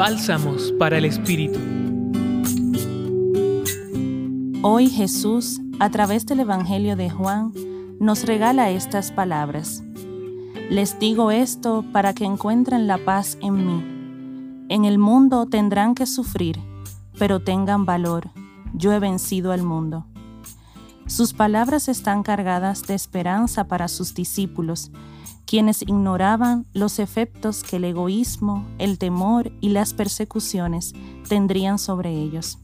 Bálsamos para el Espíritu. Hoy Jesús, a través del Evangelio de Juan, nos regala estas palabras. Les digo esto para que encuentren la paz en mí. En el mundo tendrán que sufrir, pero tengan valor. Yo he vencido al mundo. Sus palabras están cargadas de esperanza para sus discípulos, quienes ignoraban los efectos que el egoísmo, el temor y las persecuciones tendrían sobre ellos.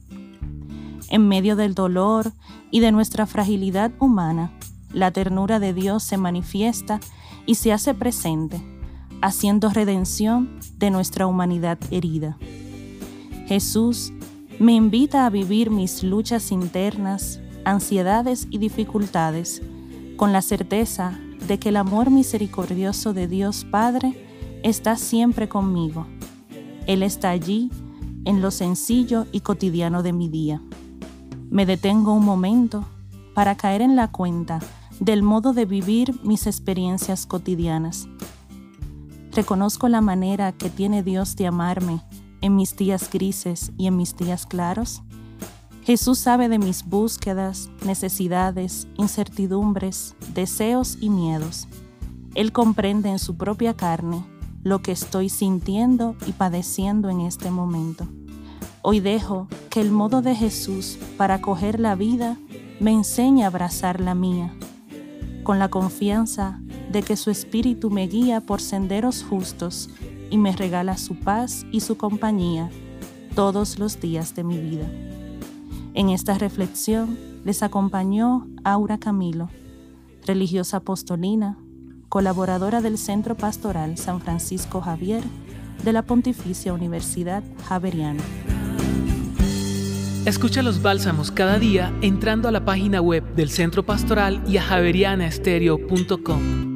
En medio del dolor y de nuestra fragilidad humana, la ternura de Dios se manifiesta y se hace presente, haciendo redención de nuestra humanidad herida. Jesús me invita a vivir mis luchas internas, ansiedades y dificultades con la certeza de que el amor misericordioso de Dios Padre está siempre conmigo. Él está allí en lo sencillo y cotidiano de mi día. Me detengo un momento para caer en la cuenta del modo de vivir mis experiencias cotidianas. Reconozco la manera que tiene Dios de amarme en mis días grises y en mis días claros. Jesús sabe de mis búsquedas, necesidades, incertidumbres, deseos y miedos. Él comprende en su propia carne lo que estoy sintiendo y padeciendo en este momento. Hoy dejo que el modo de Jesús para coger la vida me enseñe a abrazar la mía, con la confianza de que su espíritu me guía por senderos justos y me regala su paz y su compañía todos los días de mi vida. En esta reflexión les acompañó Aura Camilo, religiosa apostolina, colaboradora del Centro Pastoral San Francisco Javier de la Pontificia Universidad Javeriana. Escucha los bálsamos cada día entrando a la página web del Centro Pastoral y a javerianaestereo.com.